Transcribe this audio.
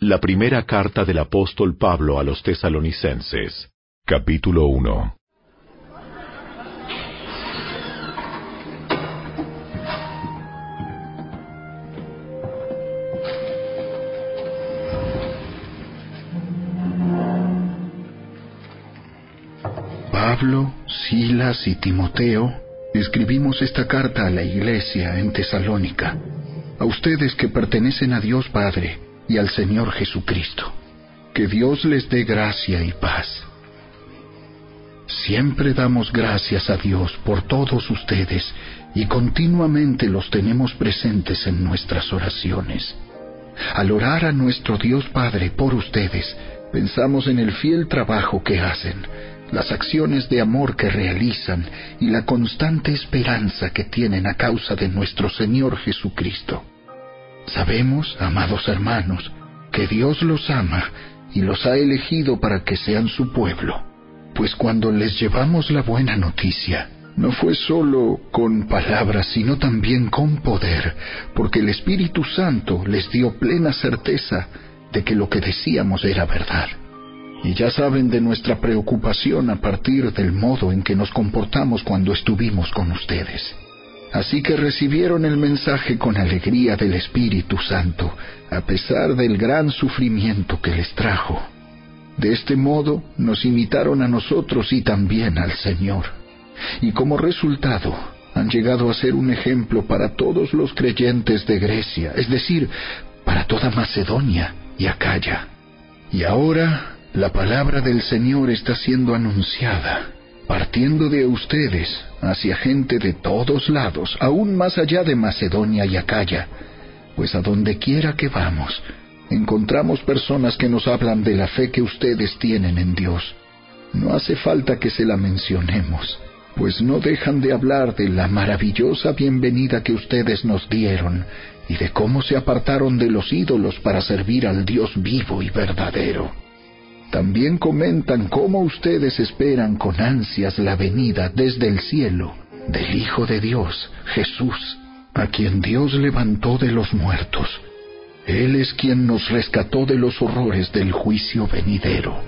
La primera carta del apóstol Pablo a los tesalonicenses, capítulo 1. Pablo, Silas y Timoteo escribimos esta carta a la iglesia en Tesalónica, a ustedes que pertenecen a Dios Padre y al Señor Jesucristo. Que Dios les dé gracia y paz. Siempre damos gracias a Dios por todos ustedes y continuamente los tenemos presentes en nuestras oraciones. Al orar a nuestro Dios Padre por ustedes, pensamos en el fiel trabajo que hacen, las acciones de amor que realizan y la constante esperanza que tienen a causa de nuestro Señor Jesucristo. Sabemos, amados hermanos, que Dios los ama y los ha elegido para que sean su pueblo, pues cuando les llevamos la buena noticia, no fue solo con palabras, sino también con poder, porque el Espíritu Santo les dio plena certeza de que lo que decíamos era verdad. Y ya saben de nuestra preocupación a partir del modo en que nos comportamos cuando estuvimos con ustedes. Así que recibieron el mensaje con alegría del Espíritu Santo, a pesar del gran sufrimiento que les trajo. De este modo nos imitaron a nosotros y también al Señor. Y como resultado han llegado a ser un ejemplo para todos los creyentes de Grecia, es decir, para toda Macedonia y Acaya. Y ahora la palabra del Señor está siendo anunciada partiendo de ustedes hacia gente de todos lados, aún más allá de Macedonia y Acaya, pues a donde quiera que vamos, encontramos personas que nos hablan de la fe que ustedes tienen en Dios. No hace falta que se la mencionemos, pues no dejan de hablar de la maravillosa bienvenida que ustedes nos dieron y de cómo se apartaron de los ídolos para servir al Dios vivo y verdadero. También comentan cómo ustedes esperan con ansias la venida desde el cielo del Hijo de Dios, Jesús, a quien Dios levantó de los muertos. Él es quien nos rescató de los horrores del juicio venidero.